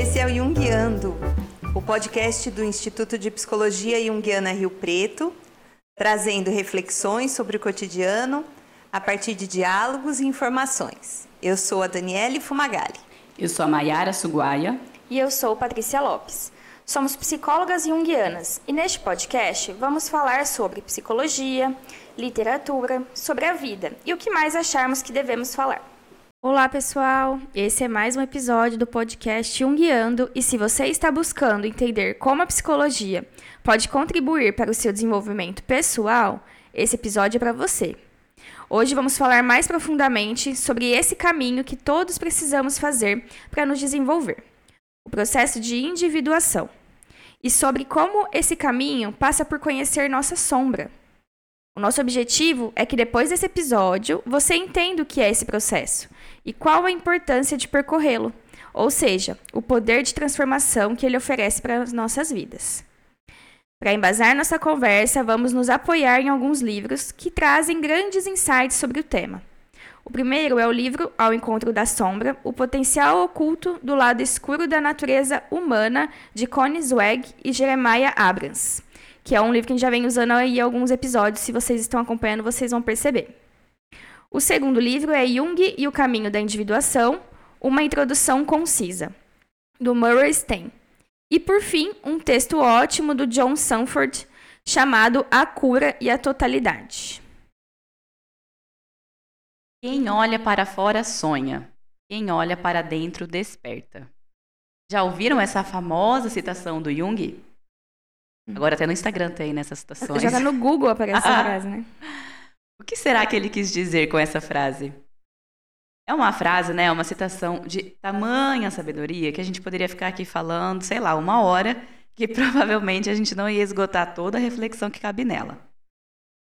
Esse é o Jungiando, o podcast do Instituto de Psicologia Jungiana Rio Preto, trazendo reflexões sobre o cotidiano a partir de diálogos e informações. Eu sou a Daniele Fumagalli. Eu sou a Maiara Suguaia. E eu sou Patrícia Lopes. Somos psicólogas junguianas e neste podcast vamos falar sobre psicologia, literatura, sobre a vida e o que mais acharmos que devemos falar. Olá, pessoal! Esse é mais um episódio do podcast Junguiando e se você está buscando entender como a psicologia pode contribuir para o seu desenvolvimento pessoal, esse episódio é para você. Hoje vamos falar mais profundamente sobre esse caminho que todos precisamos fazer para nos desenvolver o processo de individuação e sobre como esse caminho passa por conhecer nossa sombra. O nosso objetivo é que depois desse episódio você entenda o que é esse processo e qual a importância de percorrê-lo, ou seja, o poder de transformação que ele oferece para as nossas vidas. Para embasar nossa conversa, vamos nos apoiar em alguns livros que trazem grandes insights sobre o tema. O primeiro é o livro Ao Encontro da Sombra, o potencial oculto do lado escuro da natureza humana, de Connie Zweig e Jeremiah Abrams, que é um livro que a gente já vem usando aí alguns episódios, se vocês estão acompanhando, vocês vão perceber. O segundo livro é Jung e o Caminho da Individuação, uma introdução concisa, do Murray Stein. E por fim, um texto ótimo do John Sanford, chamado A Cura e a Totalidade. Quem olha para fora sonha, quem olha para dentro desperta. Já ouviram essa famosa citação do Jung? Agora até no Instagram tem nessas citações. Já tá no Google aparece essa frase, né? O que será que ele quis dizer com essa frase? É uma frase, né? Uma citação de tamanha sabedoria que a gente poderia ficar aqui falando, sei lá, uma hora, que provavelmente a gente não ia esgotar toda a reflexão que cabe nela.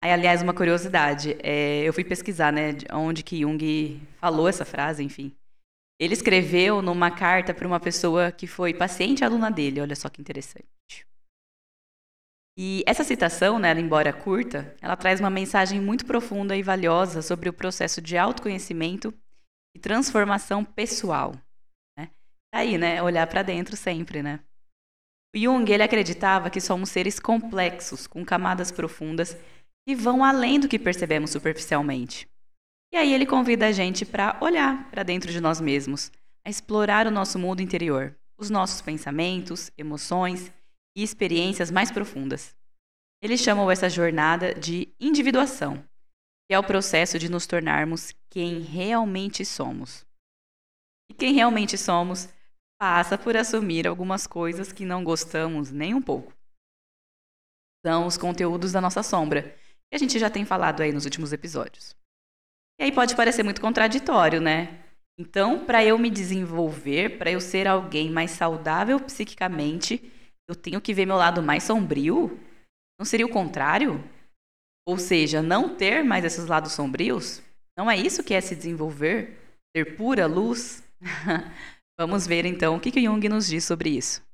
Aí, aliás, uma curiosidade, é, eu fui pesquisar, né, onde que Jung falou essa frase, enfim. Ele escreveu numa carta para uma pessoa que foi paciente aluna dele, olha só que interessante. E essa citação, né, embora curta, ela traz uma mensagem muito profunda e valiosa sobre o processo de autoconhecimento e transformação pessoal. Né? Tá aí, né, olhar para dentro sempre, né? O Jung, ele acreditava que somos seres complexos, com camadas profundas e vão além do que percebemos superficialmente. E aí ele convida a gente para olhar para dentro de nós mesmos, a explorar o nosso mundo interior, os nossos pensamentos, emoções e experiências mais profundas. Ele chamou essa jornada de individuação, que é o processo de nos tornarmos quem realmente somos. E quem realmente somos passa por assumir algumas coisas que não gostamos nem um pouco. São os conteúdos da nossa sombra, que a gente já tem falado aí nos últimos episódios. E aí pode parecer muito contraditório, né? Então, para eu me desenvolver, para eu ser alguém mais saudável psiquicamente, eu tenho que ver meu lado mais sombrio? Não seria o contrário? Ou seja, não ter mais esses lados sombrios? Não é isso que é se desenvolver? Ter pura luz? Vamos ver então o que, que Jung nos diz sobre isso.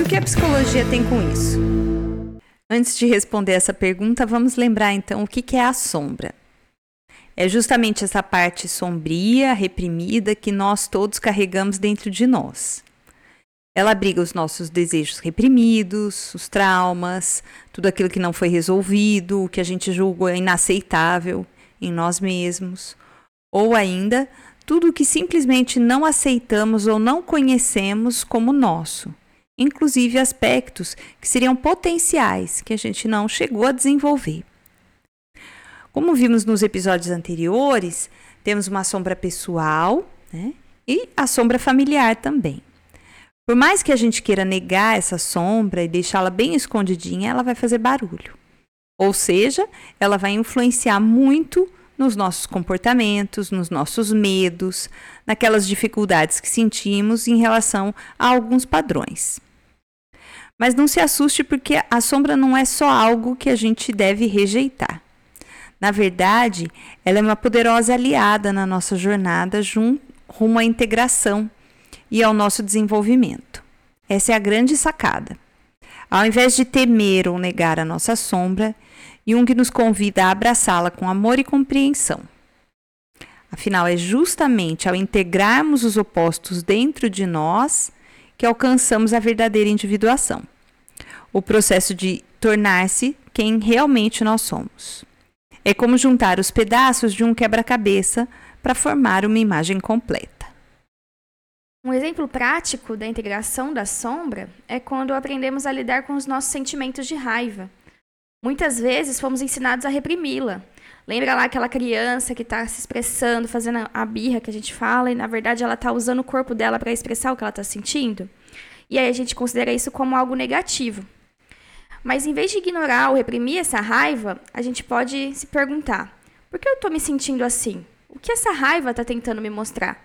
o que a psicologia tem com isso? Antes de responder essa pergunta, vamos lembrar então o que é a sombra. É justamente essa parte sombria, reprimida, que nós todos carregamos dentro de nós. Ela abriga os nossos desejos reprimidos, os traumas, tudo aquilo que não foi resolvido, o que a gente julgou inaceitável em nós mesmos, ou ainda tudo o que simplesmente não aceitamos ou não conhecemos como nosso inclusive aspectos que seriam potenciais que a gente não chegou a desenvolver. Como vimos nos episódios anteriores, temos uma sombra pessoal né, e a sombra familiar também. Por mais que a gente queira negar essa sombra e deixá-la bem escondidinha, ela vai fazer barulho. Ou seja, ela vai influenciar muito nos nossos comportamentos, nos nossos medos, naquelas dificuldades que sentimos em relação a alguns padrões. Mas não se assuste porque a sombra não é só algo que a gente deve rejeitar. Na verdade, ela é uma poderosa aliada na nossa jornada rumo à integração e ao nosso desenvolvimento. Essa é a grande sacada. Ao invés de temer ou negar a nossa sombra, Jung nos convida a abraçá-la com amor e compreensão. Afinal, é justamente ao integrarmos os opostos dentro de nós que alcançamos a verdadeira individuação. O processo de tornar-se quem realmente nós somos. É como juntar os pedaços de um quebra-cabeça para formar uma imagem completa. Um exemplo prático da integração da sombra é quando aprendemos a lidar com os nossos sentimentos de raiva. Muitas vezes fomos ensinados a reprimi-la, Lembra lá aquela criança que está se expressando, fazendo a birra que a gente fala, e na verdade ela está usando o corpo dela para expressar o que ela está sentindo? E aí a gente considera isso como algo negativo. Mas em vez de ignorar ou reprimir essa raiva, a gente pode se perguntar: por que eu estou me sentindo assim? O que essa raiva está tentando me mostrar?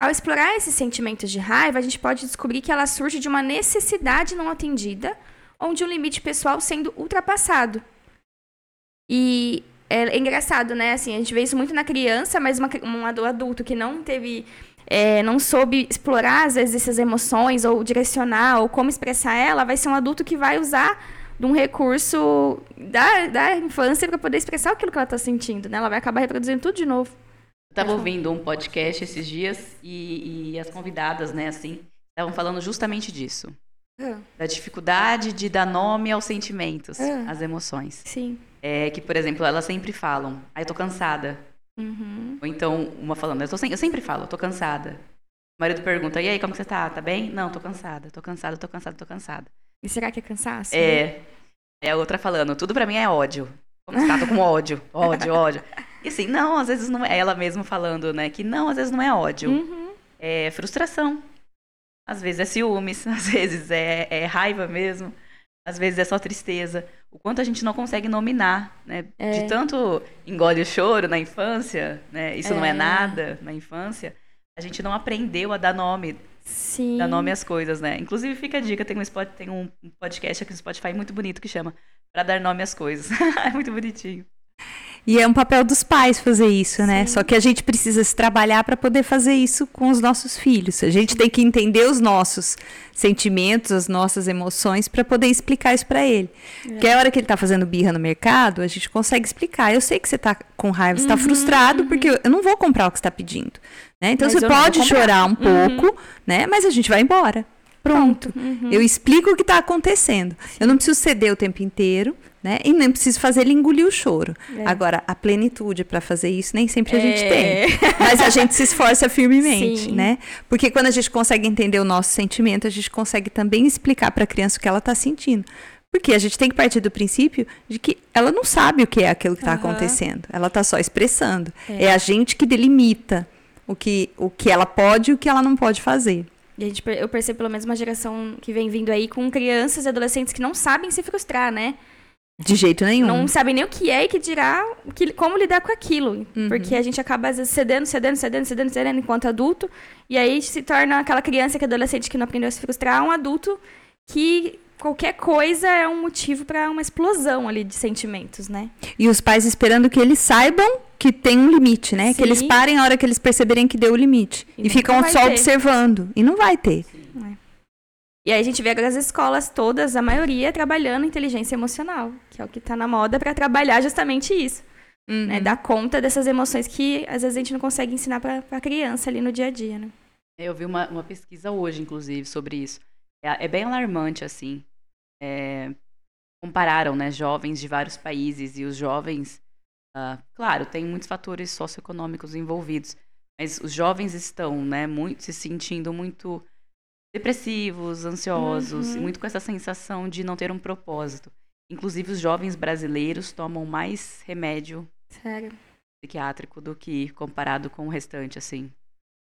Ao explorar esses sentimentos de raiva, a gente pode descobrir que ela surge de uma necessidade não atendida ou de um limite pessoal sendo ultrapassado. E é engraçado, né? Assim, a gente vê isso muito na criança, mas uma, um adulto que não teve. É, não soube explorar, às vezes, essas emoções, ou direcionar, ou como expressar ela, vai ser um adulto que vai usar de um recurso da, da infância para poder expressar aquilo que ela está sentindo, né? Ela vai acabar reproduzindo tudo de novo. Estava ouvindo um podcast esses dias e, e as convidadas, né, assim, estavam falando justamente disso. Ah. Da dificuldade de dar nome aos sentimentos, ah. às emoções. Sim. É que, por exemplo, elas sempre falam, aí eu tô cansada. Uhum. Ou então, uma falando, eu, tô sem... eu sempre falo, eu tô cansada. O marido pergunta, e aí, como você tá? Tá bem? Não, tô cansada, tô cansada, tô cansada, tô cansada. E será que é cansaço? É. É a outra falando, tudo pra mim é ódio. Como você tá? Tô com ódio, ódio, ódio. E assim, não, às vezes não é. Ela mesma falando, né, que não, às vezes não é ódio. Uhum. É frustração. Às vezes é ciúmes, às vezes é, é raiva mesmo às vezes é só tristeza. O quanto a gente não consegue nominar, né? É. De tanto engole o choro na infância, né? Isso é. não é nada na infância. A gente não aprendeu a dar nome. Sim. Dar nome às coisas, né? Inclusive, fica a dica, tem um, spot, tem um podcast aqui no Spotify muito bonito que chama Para Dar Nome às Coisas. é muito bonitinho. E é um papel dos pais fazer isso, né? Sim. Só que a gente precisa se trabalhar para poder fazer isso com os nossos filhos. A gente tem que entender os nossos sentimentos, as nossas emoções para poder explicar isso para ele. É. Porque a hora que ele está fazendo birra no mercado, a gente consegue explicar. Eu sei que você está com raiva, você está uhum, frustrado uhum. porque eu não vou comprar o que está pedindo. Né? Então mas você pode chorar um uhum. pouco, né? Mas a gente vai embora. Pronto. Uhum. Eu explico o que está acontecendo. Sim. Eu não preciso ceder o tempo inteiro, né? E nem preciso fazer ele engolir o choro. É. Agora, a plenitude para fazer isso nem sempre a gente é. tem. Mas a gente se esforça firmemente, Sim. né? Porque quando a gente consegue entender o nosso sentimento, a gente consegue também explicar para a criança o que ela está sentindo. Porque a gente tem que partir do princípio de que ela não sabe o que é aquilo que está uhum. acontecendo. Ela está só expressando. É. é a gente que delimita o que, o que ela pode e o que ela não pode fazer. E a gente, eu percebo pelo menos uma geração que vem vindo aí com crianças e adolescentes que não sabem se frustrar, né? De jeito nenhum. Não sabem nem o que é e que dirá que, como lidar com aquilo. Uhum. Porque a gente acaba, às vezes, cedendo, cedendo, cedendo, cedendo, cedendo enquanto adulto. E aí se torna aquela criança que é adolescente que não aprendeu a se frustrar, um adulto que qualquer coisa é um motivo para uma explosão ali de sentimentos, né? E os pais esperando que eles saibam que tem um limite, né? Sim. Que eles parem a hora que eles perceberem que deu o limite. E, e ficam só ter. observando. E não vai ter. É. E aí a gente vê agora as escolas todas, a maioria, trabalhando inteligência emocional, que é o que está na moda para trabalhar justamente isso. Né? Uhum. Né? Dar conta dessas emoções que às vezes a gente não consegue ensinar para a criança ali no dia a dia, né? Eu vi uma, uma pesquisa hoje, inclusive, sobre isso. É, é bem alarmante, assim. É, compararam, né, jovens de vários países e os jovens Uh, claro, tem muitos fatores socioeconômicos envolvidos, mas os jovens estão, né, muito, se sentindo muito depressivos, ansiosos, uhum. muito com essa sensação de não ter um propósito. Inclusive, os jovens brasileiros tomam mais remédio Sério? psiquiátrico do que comparado com o restante, assim.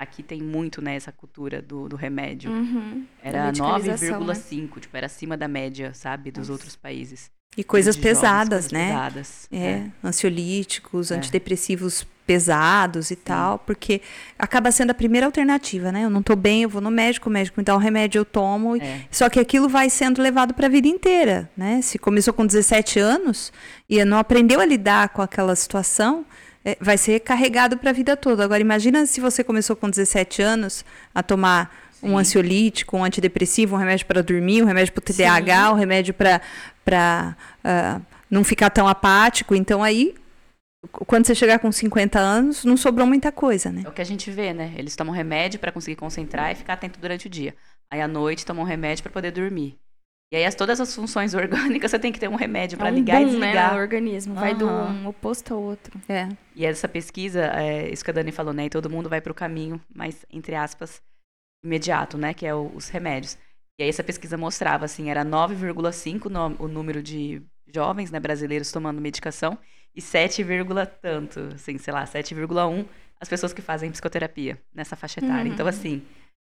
Aqui tem muito, né, essa cultura do, do remédio. Uhum. Era 9,5, né? tipo, era acima da média, sabe, dos Nossa. outros países. E coisas pesadas, jovens, né? Pesadas. É, é. ansiolíticos, é. antidepressivos pesados e Sim. tal, porque acaba sendo a primeira alternativa, né? Eu não tô bem, eu vou no médico, o médico me dá um remédio, eu tomo. É. Só que aquilo vai sendo levado para a vida inteira, né? Se começou com 17 anos e não aprendeu a lidar com aquela situação, é, vai ser carregado para a vida toda. Agora imagina se você começou com 17 anos a tomar um ansiolítico, um antidepressivo, um remédio para dormir, um remédio para o TDAH, Sim. um remédio para uh, não ficar tão apático. Então aí, quando você chegar com 50 anos, não sobrou muita coisa, né? É o que a gente vê, né? Eles tomam remédio para conseguir concentrar e ficar atento durante o dia. Aí à noite tomam remédio para poder dormir. E aí as, todas as funções orgânicas você tem que ter um remédio para é um ligar boom, e desligar. Né, no organismo, vai do Aham. um oposto ao outro. É. E essa pesquisa, é, isso que a Dani falou, né? E todo mundo vai para o caminho mais, entre aspas, imediato, né? Que é o- os remédios. E aí essa pesquisa mostrava, assim, era 9,5 no- o número de jovens né, brasileiros tomando medicação e 7, vírgula tanto, assim, sei lá, 7,1 as pessoas que fazem psicoterapia nessa faixa etária. Uhum. Então, assim,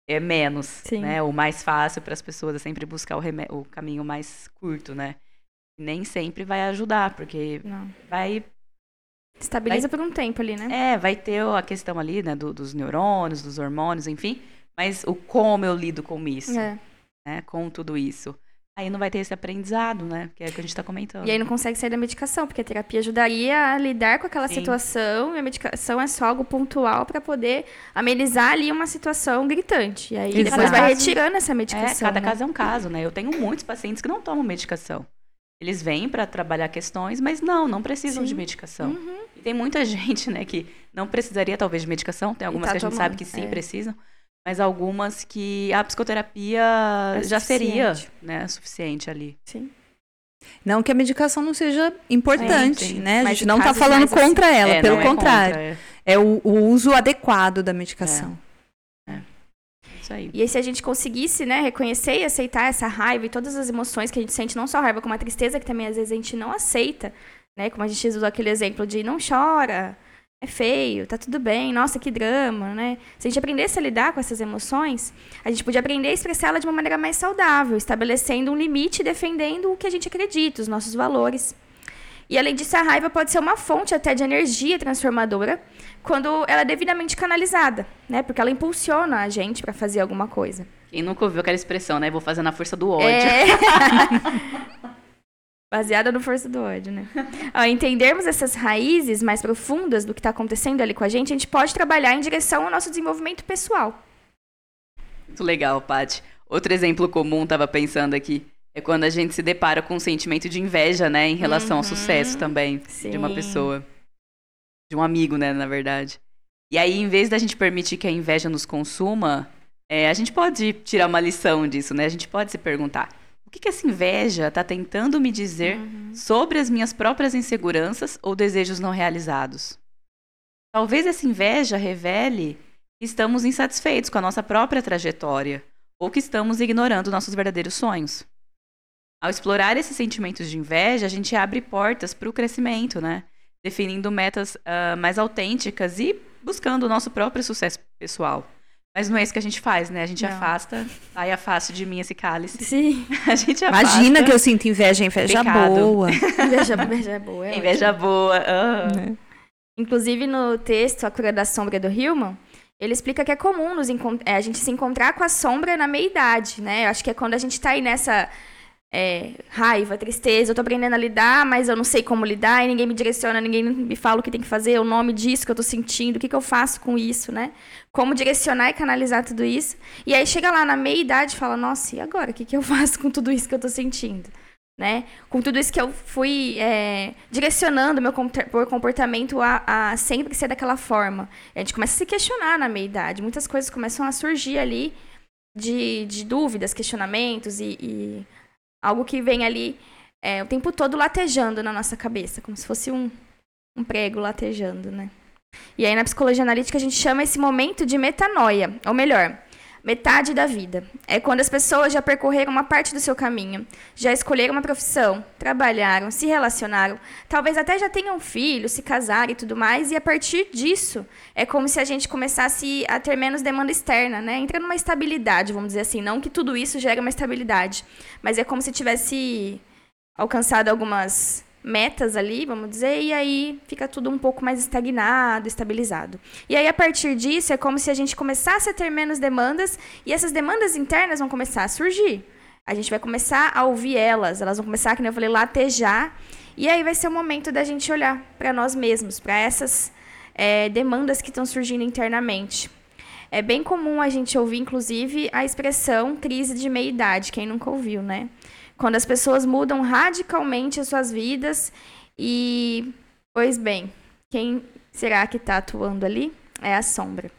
é menos, Sim. né? O mais fácil para as pessoas é sempre buscar o, o caminho mais curto, né? Nem sempre vai ajudar, porque Não. vai Estabiliza por um tempo ali, né? é, vai ter a questão ali, né, do- dos neurônios, dos hormônios, enfim. Mas o como eu lido com isso, É. né, com tudo isso. Aí não vai ter esse aprendizado, né, que é o que a gente tá comentando. E aí não consegue sair da medicação, porque a terapia ajudaria a lidar com aquela Sim. situação e a medicação é só algo pontual para poder amenizar ali uma situação gritante. E aí Exato. depois vai Cada retirando essa é, medicação. cada né? caso é um caso, né? Eu tenho muitos pacientes que não tomam medicação. Eles vêm para trabalhar questões, mas não, não precisam Sim. de medicação. Uhum. E tem muita gente, né, que não precisaria talvez de medicação. Tem algumas tá que a gente tomando, sabe que sim é. precisam, mas algumas que a psicoterapia É já seria, suficiente. né, suficiente ali. Sim. Não que a medicação não seja importante, Sim, sim. né? A gente não está falando mais assim- contra ela, É, pelo não é contrário. contra, é. É o, o uso adequado da medicação. Isso aí. E aí, se a gente conseguisse, né, reconhecer e aceitar essa raiva e todas as emoções que a gente sente, não só a raiva, como a tristeza, que também às vezes a gente não aceita, né? Como a gente usou aquele exemplo de não chora, é feio, tá tudo bem, nossa, que drama, né? Se a gente aprendesse a lidar com essas emoções, a gente podia aprender a expressá-la de uma maneira mais saudável, estabelecendo um limite e defendendo o que a gente acredita, os nossos valores. E além disso, a raiva pode ser uma fonte até de energia transformadora quando ela é devidamente canalizada, né? Porque ela impulsiona a gente para fazer alguma coisa. Quem nunca ouviu aquela expressão, né? Vou fazer na força do ódio. É. Baseada no força do ódio, né? Ao entendermos essas raízes mais profundas do que está acontecendo ali com a gente, a gente pode trabalhar em direção ao nosso desenvolvimento pessoal. Muito legal, Paty. Outro exemplo comum, tava pensando aqui, é quando a gente se depara com um sentimento de inveja, né? Em relação ao Uhum. sucesso também de uma Sim. pessoa. De um amigo, né? Na verdade. E aí, em vez da gente permitir que a inveja nos consuma, é, a gente pode tirar uma lição disso, né? A gente pode se perguntar: que, que essa inveja está tentando me dizer sobre as minhas próprias inseguranças ou desejos não realizados? Talvez essa inveja revele que estamos insatisfeitos com a nossa própria trajetória ou que estamos ignorando nossos verdadeiros sonhos. Ao explorar esses sentimentos de inveja, a gente abre portas para o crescimento, né? Definindo metas ah, mais autênticas e buscando o nosso próprio sucesso pessoal. Mas não é isso que a gente faz, né? A gente Não. afasta, aí afaste de mim esse cálice. Sim. A gente afasta. Imagina que eu sinto inveja, inveja Pecado. boa. Inveja, inveja é boa. é Inveja ótimo. boa. ah. Inclusive, no texto A Cura da Sombra do Hillman, ele explica que é comum nos é, a gente se encontrar com a sombra na meia-idade, né? Eu acho que é quando a gente tá aí nessa é, raiva, tristeza, eu tô aprendendo a lidar, mas eu não sei como lidar, e ninguém me direciona, ninguém me fala o que tem que fazer, o nome disso que eu tô sentindo, o que, que eu faço com isso, né? Como direcionar e canalizar tudo isso. E aí chega lá na meia-idade e fala, nossa, e agora? O que, que eu faço com tudo isso que eu tô sentindo? Né? Com tudo isso que eu fui é, direcionando meu comporta- meu comportamento a, a sempre ser daquela forma. A gente começa a se questionar na meia-idade. Muitas coisas começam a surgir ali de, de dúvidas, questionamentos e, e algo que vem ali é, o tempo todo latejando na nossa cabeça, como se fosse um, um prego latejando, né? E aí na psicologia analítica a gente chama esse momento de metanoia, ou melhor, metade da vida. É quando as pessoas já percorreram uma parte do seu caminho, já escolheram uma profissão, trabalharam, se relacionaram, talvez até já tenham filhos, se casaram e tudo mais, e a partir disso é como se a gente começasse a ter menos demanda externa, né? Entra numa estabilidade, vamos dizer assim, não que tudo isso gera uma estabilidade, mas é como se tivesse alcançado algumas metas ali, vamos dizer, e aí fica tudo um pouco mais estagnado, estabilizado. E aí, a partir disso, é como se a gente começasse a ter menos demandas e essas demandas internas vão começar a surgir. A gente vai começar a ouvir elas, elas vão começar, como eu falei, latejar, e aí vai ser o momento da gente olhar para nós mesmos, para essas é, demandas que estão surgindo internamente. É bem comum a gente ouvir, inclusive, a expressão crise de meia-idade, quem nunca ouviu, né? Quando as pessoas mudam radicalmente as suas vidas e, pois bem, quem será que está atuando ali? É a sombra.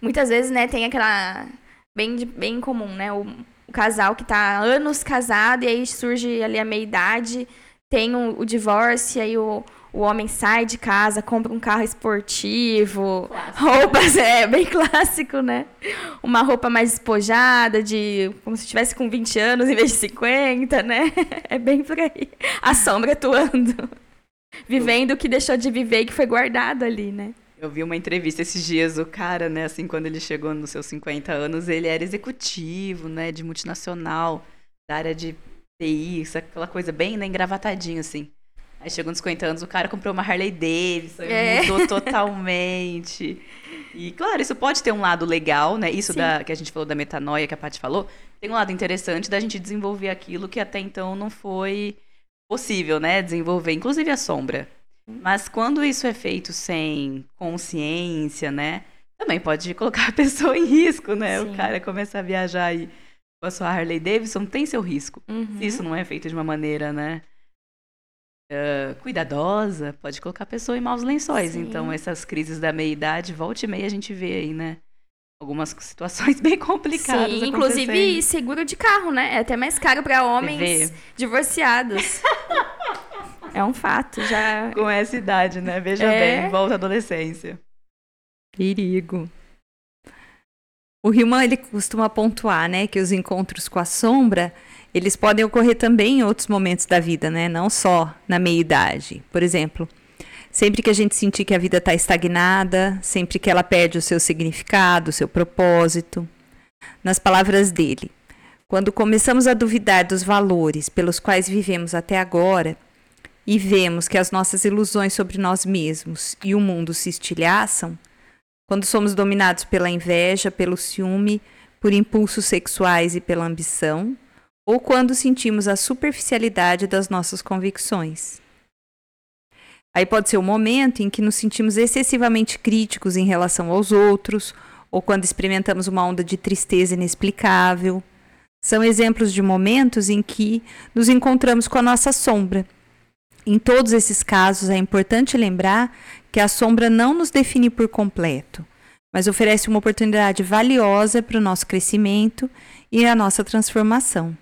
Muitas vezes, né, tem aquela bem bem comum, né, o, o casal que está anos casado e aí surge ali a meia idade, tem o, o divórcio e aí o o homem sai de casa, compra um carro esportivo, clássico. roupas, é bem clássico, né? Uma roupa mais despojada, de como se estivesse com 20 anos em vez de 50, né? É bem por aí. A sombra atuando. Vivendo o que deixou de viver e que foi guardado ali, né? Eu vi uma entrevista esses dias, o cara, né, assim, quando ele chegou nos seus 50 anos, ele era executivo, né, de multinacional, da área de TI, aquela coisa bem né, engravatadinho, assim. Aí chegou nos 50 anos, o cara comprou uma Harley Davidson, é. mudou totalmente. E, claro, isso pode ter um lado legal, né? Isso da, que a gente falou da metanoia, que a Paty falou, tem um lado interessante da gente desenvolver aquilo que até então não foi possível, né? Desenvolver, inclusive a sombra. Mas quando isso é feito sem consciência, né? Também pode colocar a pessoa em risco, né? Sim. O cara começa a viajar aí com a sua Harley Davidson, tem seu risco. Uhum. Se isso não é feito de uma maneira, né? Uh, cuidadosa, pode colocar a pessoa em maus lençóis. Sim. Então, essas crises da meia-idade, volta e meia a gente vê aí, né? Algumas situações bem complicadas. Sim, inclusive seguro de carro, né? É até mais caro para homens divorciados. é um fato, já. Com essa idade, né? Veja é... bem, volta à adolescência. Perigo. O Riemann, ele costuma pontuar, né, que os encontros com a sombra eles podem ocorrer também em outros momentos da vida, né? Não só na meia-idade. Por exemplo, sempre que a gente sentir que a vida está estagnada, sempre que ela perde o seu significado, o seu propósito. Nas palavras dele, quando começamos a duvidar dos valores pelos quais vivemos até agora e vemos que as nossas ilusões sobre nós mesmos e o mundo se estilhaçam, quando somos dominados pela inveja, pelo ciúme, por impulsos sexuais e pela ambição, ou quando sentimos a superficialidade das nossas convicções. Aí pode ser o momento em que nos sentimos excessivamente críticos em relação aos outros, ou quando experimentamos uma onda de tristeza inexplicável. São exemplos de momentos em que nos encontramos com a nossa sombra. Em todos esses casos, é importante lembrar que a sombra não nos define por completo, mas oferece uma oportunidade valiosa para o nosso crescimento e a nossa transformação.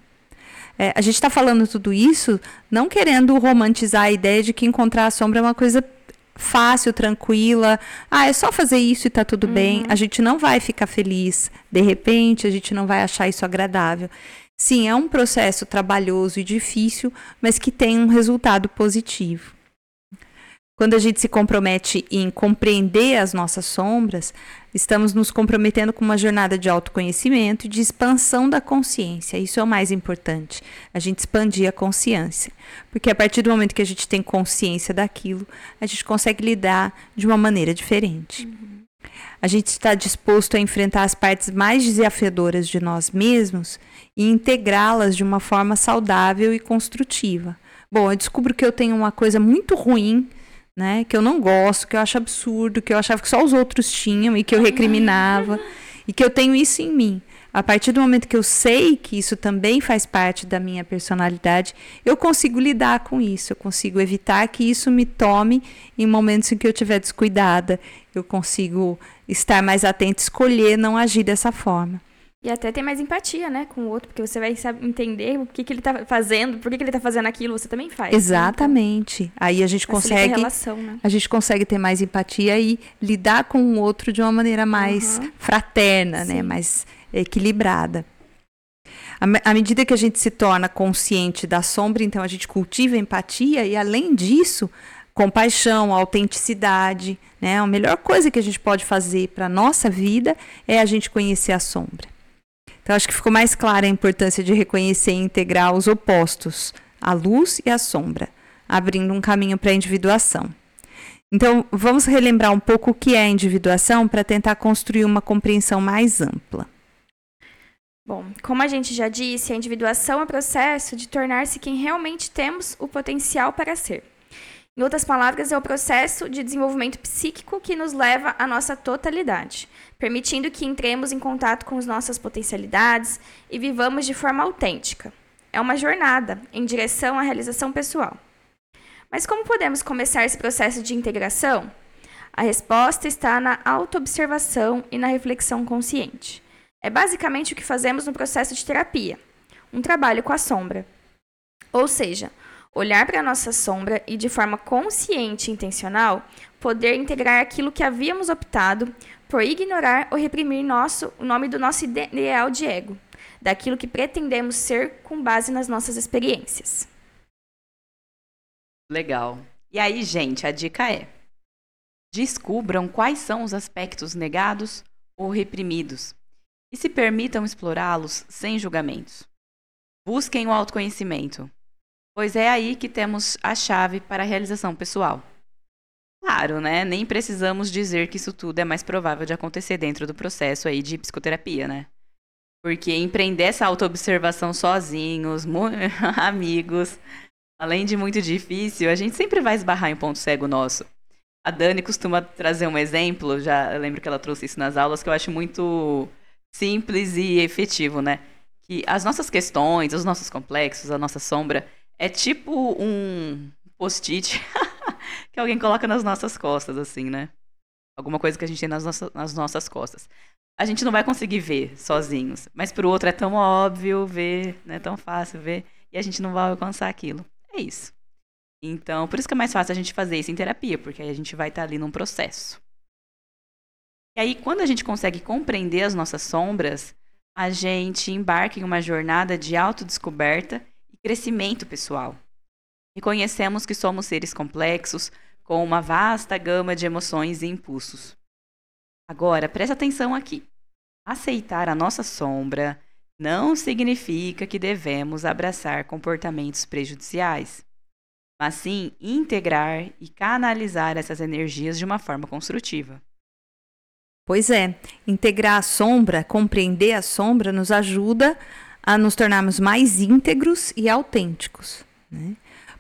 É, a gente está falando tudo isso não querendo romantizar a ideia de que encontrar a sombra é uma coisa fácil, tranquila. Ah, é só fazer isso e tá tudo uhum. bem. A gente não vai ficar feliz. De repente, a gente não vai achar isso agradável. Sim, é um processo trabalhoso e difícil, mas que tem um resultado positivo. Quando a gente se compromete em compreender as nossas sombras, estamos nos comprometendo com uma jornada de autoconhecimento e de expansão da consciência. Isso é o mais importante, a gente expandir a consciência. Porque a partir do momento que a gente tem consciência daquilo, a gente consegue lidar de uma maneira diferente. Uhum. A gente está disposto a enfrentar as partes mais desafiadoras de nós mesmos e integrá-las de uma forma saudável e construtiva. Bom, eu descubro que eu tenho uma coisa muito ruim né? Que eu não gosto, que eu acho absurdo, que eu achava que só os outros tinham e que eu recriminava. e que eu tenho isso em mim. A partir do momento que eu sei que isso também faz parte da minha personalidade, eu consigo lidar com isso, eu consigo evitar que isso me tome em momentos em que eu estiver descuidada, eu consigo estar mais atenta, escolher não agir dessa forma. E até ter mais empatia, né, com o outro, porque você vai saber entender o que, que ele tá fazendo, por que, que ele tá fazendo aquilo, você também faz. Exatamente. Então, Aí a gente consegue. A, relação, né? a gente consegue ter mais empatia e lidar com o outro de uma maneira mais uhum. fraterna, né, Sim. né? Mais equilibrada. À medida que a gente se torna consciente da sombra, então a gente cultiva a empatia e, além disso, compaixão, autenticidade. Né? A melhor coisa que a gente pode fazer para a nossa vida é a gente conhecer a sombra. Então, acho que ficou mais clara a importância de reconhecer e integrar os opostos, a luz e a sombra, abrindo um caminho para a individuação. Então, vamos relembrar um pouco o que é a individuação para tentar construir uma compreensão mais ampla. Bom, como a gente já disse, a individuação é o processo de tornar-se quem realmente temos o potencial para ser. Em outras palavras, é o processo de desenvolvimento psíquico que nos leva à nossa totalidade, permitindo que entremos em contato com as nossas potencialidades e vivamos de forma autêntica. é uma jornada em direção à realização pessoal. Mas como podemos começar esse processo de integração? A resposta está na autoobservação e na reflexão consciente. É basicamente o que fazemos no processo de terapia, um trabalho com a sombra. Ou seja, olhar para a nossa sombra e, de forma consciente e intencional, poder integrar aquilo que havíamos optado por ignorar ou reprimir nosso, o nome do nosso ideal de ego, daquilo que pretendemos ser com base nas nossas experiências. Legal. E aí, gente, a dica é: descubram quais são os aspectos negados ou reprimidos e se permitam explorá-los sem julgamentos. Busquem o autoconhecimento, pois é aí que temos a chave para a realização pessoal. Claro, né? Nem precisamos dizer que isso tudo é mais provável de acontecer dentro do processo aí de psicoterapia, né? Porque empreender essa autoobservação sozinhos, amigos, além de muito difícil, a gente sempre vai esbarrar em ponto cego nosso. A Dani costuma trazer um exemplo, já lembro que ela trouxe isso nas aulas, que eu acho muito simples e efetivo, né? Que as nossas questões, os nossos complexos, a nossa sombra, é tipo um post-it que alguém coloca nas nossas costas, assim, né? Alguma coisa que a gente tem nas, nossas, nas nossas costas. A gente não vai conseguir ver sozinhos, mas pro outro é tão óbvio ver, né? Tão fácil ver, e a gente não vai alcançar aquilo. É isso. Então, por isso que é mais fácil a gente fazer isso em terapia, porque aí a gente vai estar ali num processo. E aí, quando a gente consegue compreender as nossas sombras, a gente embarca em uma jornada de autodescoberta crescimento pessoal. Reconhecemos que somos seres complexos, com uma vasta gama de emoções e impulsos. Agora, preste atenção aqui. Aceitar a nossa sombra não significa que devemos abraçar comportamentos prejudiciais, mas sim integrar e canalizar essas energias de uma forma construtiva. Pois é, integrar a sombra, compreender a sombra, nos ajuda a nos tornarmos mais íntegros e autênticos. Né?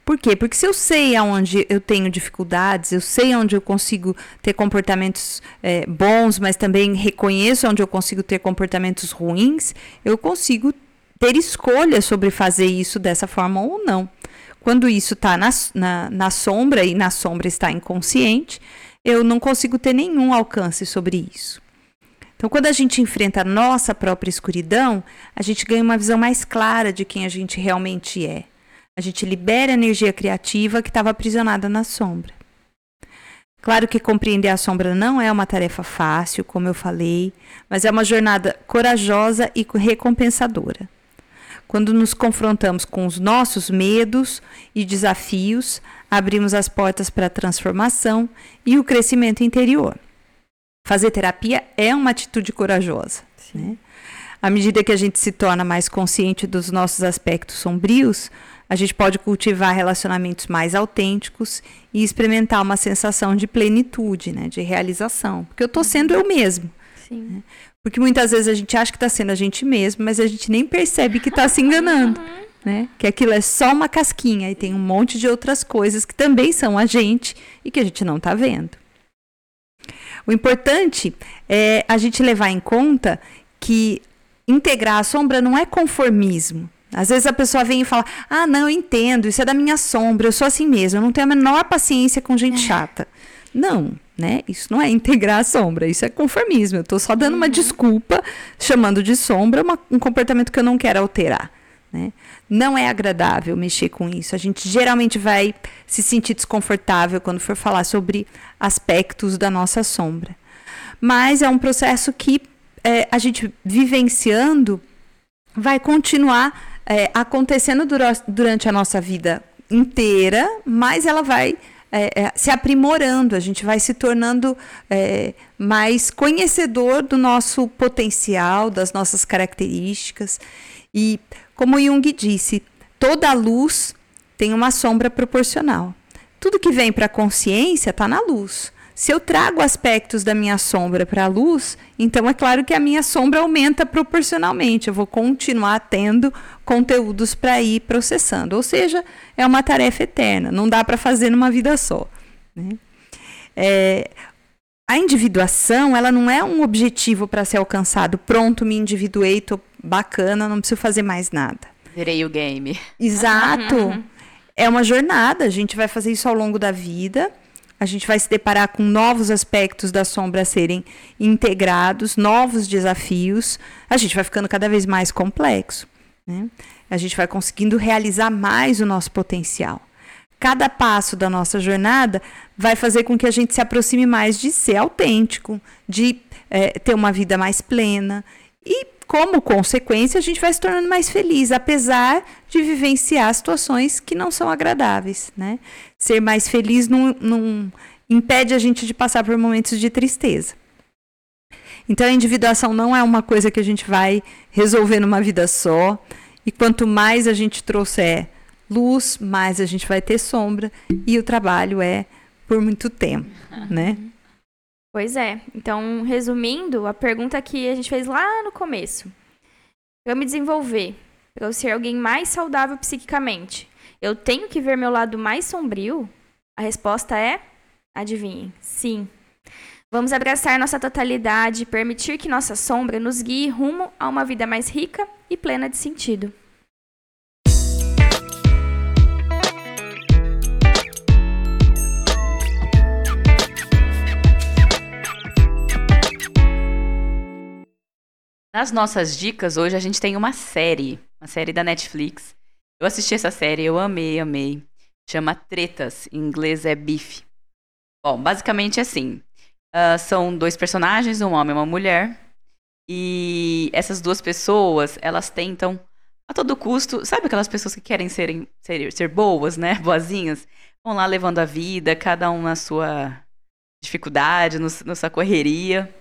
Por quê? Porque se eu sei aonde eu tenho dificuldades, eu sei onde eu consigo ter comportamentos é, bons, mas também reconheço onde eu consigo ter comportamentos ruins, eu consigo ter escolha sobre fazer isso dessa forma ou não. Quando isso está na, na, na sombra e na sombra está inconsciente, eu não consigo ter nenhum alcance sobre isso. Então, quando a gente enfrenta a nossa própria escuridão, a gente ganha uma visão mais clara de quem a gente realmente é. A gente libera a energia criativa que estava aprisionada na sombra. Claro que compreender a sombra não é uma tarefa fácil, como eu falei, mas é uma jornada corajosa e recompensadora. Quando nos confrontamos com os nossos medos e desafios, abrimos as portas para a transformação e o crescimento interior. Fazer terapia é uma atitude corajosa. Né? À medida que a gente se torna mais consciente dos nossos aspectos sombrios, a gente pode cultivar relacionamentos mais autênticos e experimentar uma sensação de plenitude, né, de realização. Porque eu estou sendo eu mesmo. Sim. Né? Porque muitas vezes a gente acha que está sendo a gente mesmo, mas a gente nem percebe que está se enganando. Uhum. Né? Que aquilo é só uma casquinha e tem um monte de outras coisas que também são a gente e que a gente não está vendo. O importante é a gente levar em conta que integrar a sombra não é conformismo. Às vezes a pessoa vem e fala: Ah, não, eu entendo, isso é da minha sombra, eu sou assim mesmo, eu não tenho a menor paciência com gente é. chata. Não, né? Isso não é integrar a sombra, isso é conformismo. Eu estou só dando uhum. uma desculpa, chamando de sombra uma, um comportamento que eu não quero alterar. Né? Não é agradável mexer com isso. A gente geralmente vai se sentir desconfortável quando for falar sobre aspectos da nossa sombra. Mas é um processo que é, a gente vivenciando vai continuar é, acontecendo dura durante a nossa vida inteira, mas ela vai é, é, se aprimorando, a gente vai se tornando é, mais conhecedor do nosso potencial, das nossas características. E, como Jung disse, toda luz tem uma sombra proporcional. Tudo que vem para a consciência está na luz. Se eu trago aspectos da minha sombra para a luz, então é claro que a minha sombra aumenta proporcionalmente. Eu vou continuar tendo conteúdos para ir processando. Ou seja, é uma tarefa eterna, não dá para fazer numa vida só. Né? É, a individuação ela não é um objetivo para ser alcançado. Pronto, me individuei, tô bacana, não preciso fazer mais nada. Zerei o game. Exato. é uma jornada, a gente vai fazer isso ao longo da vida. A gente vai se deparar com novos aspectos da sombra a serem integrados, novos desafios. A gente vai ficando cada vez mais complexo. Né? A gente vai conseguindo realizar mais o nosso potencial. Cada passo da nossa jornada vai fazer com que a gente se aproxime mais de ser autêntico, de é, ter uma vida mais plena. E, como consequência, a gente vai se tornando mais feliz, apesar de vivenciar situações que não são agradáveis. Né? Ser mais feliz não, não impede a gente de passar por momentos de tristeza. Então, a individuação não é uma coisa que a gente vai resolver numa vida só. E quanto mais a gente trouxer luz, mais a gente vai ter sombra. E o trabalho é por muito tempo, né? Pois é. Então, resumindo, a pergunta que a gente fez lá no começo. Para me desenvolver, para eu ser alguém mais saudável psiquicamente, eu tenho que ver meu lado mais sombrio? A resposta é, adivinhem, sim. Vamos abraçar nossa totalidade e permitir que nossa sombra nos guie rumo a uma vida mais rica e plena de sentido. Nas nossas dicas, hoje a gente tem uma série, uma série da Netflix. Eu assisti essa série, eu amei, amei. Chama Tretas, em inglês é Beef. Bom, basicamente é assim: uh, são dois personagens, um homem e uma mulher. E essas duas pessoas, elas tentam a todo custo, sabe aquelas pessoas que querem serem, ser, ser boas, né? Boazinhas? Vão lá levando a vida, cada um na sua dificuldade, no, na sua correria.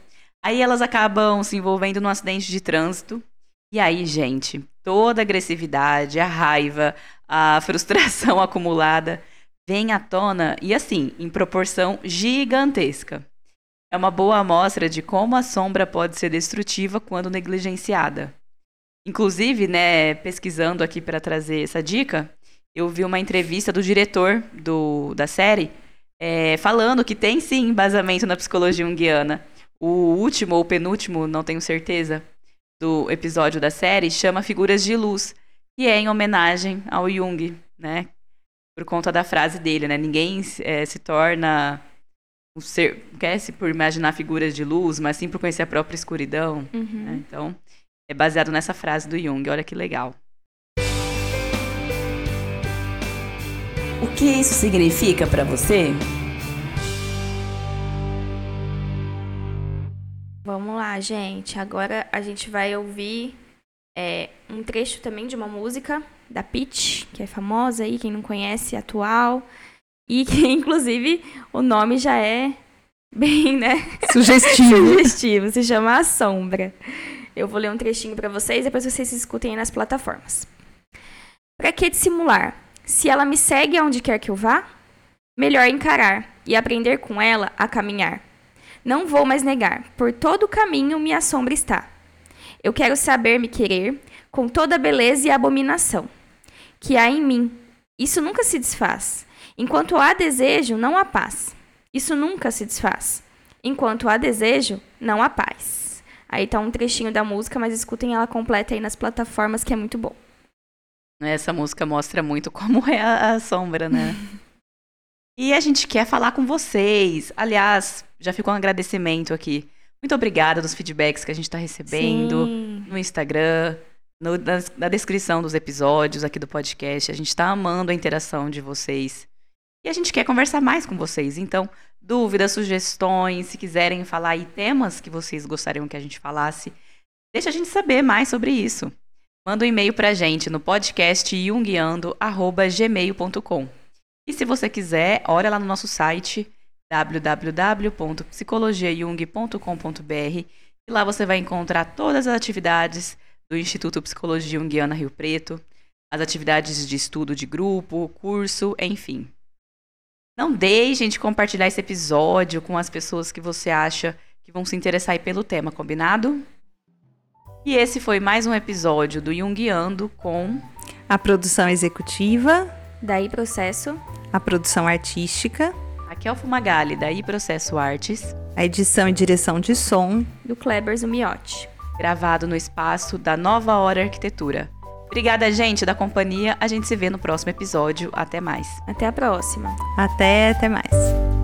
Aí elas acabam se envolvendo num acidente de trânsito. E aí, gente, toda a agressividade, a raiva, a frustração acumulada vem à tona e assim, em proporção gigantesca. É uma boa amostra de como a sombra pode ser destrutiva quando negligenciada. Inclusive, né, pesquisando aqui para trazer essa dica, eu vi uma entrevista do diretor do, da série é, falando que tem sim embasamento na psicologia junguiana o último ou penúltimo, não tenho certeza, do episódio da série chama Figuras de Luz, e é em homenagem ao Jung, né? Por conta da frase dele, né? Ninguém é, se torna um ser, quer se por imaginar figuras de luz, mas sim por conhecer a própria escuridão. Uhum. Né? Então, é baseado nessa frase do Jung. Olha que legal. O que isso significa para você? Vamos lá, gente. Agora a gente vai ouvir é, um trecho também de uma música da Peach, que é famosa aí, quem não conhece, atual. E que, inclusive, o nome já é bem, né? Sugestivo. Sugestivo. Se chama A Sombra. Eu vou ler um trechinho para vocês, depois vocês escutem aí nas plataformas. Para que dissimular? Se ela me segue aonde quer que eu vá, melhor encarar e aprender com ela a caminhar. Não vou mais negar, por todo o caminho minha sombra está. Eu quero saber me querer com toda a beleza e abominação que há em mim. Isso nunca se desfaz. Enquanto há desejo, não há paz. Isso nunca se desfaz. Enquanto há desejo, não há paz. Aí tá um trechinho da música, mas escutem ela completa aí nas plataformas, que é muito bom. Essa música mostra muito como é a, a sombra, né? e a gente quer falar com vocês. Aliás, já ficou um agradecimento aqui. Muito obrigada dos feedbacks que a gente está recebendo Sim. no Instagram, no, na, na, descrição dos episódios aqui do podcast. A gente está amando a interação de vocês. E a gente quer conversar mais com vocês. Então, dúvidas, sugestões, se quiserem falar aí temas que vocês gostariam que a gente falasse, deixa a gente saber mais sobre isso. Manda um e-mail para a gente no podcast junguiando.gmail.com. E se você quiser, olha lá no nosso site www.psicologiajung.com.br e lá você vai encontrar todas as atividades do Instituto Psicologia Junguiana Rio Preto, as atividades de estudo de grupo, curso, enfim. Não deixem de compartilhar esse episódio com as pessoas que você acha que vão se interessar pelo tema, combinado? E esse foi mais um episódio do Junguiando com a produção executiva, daí processo, a produção artística Raquel Fumagalli, da I Processo Artes. A edição e direção de som do Kleber Zumiotti. Gravado no espaço da Nova Hora Arquitetura. Obrigada, gente, da companhia. A gente se vê no próximo episódio. Até mais. Até a próxima. Até, até mais.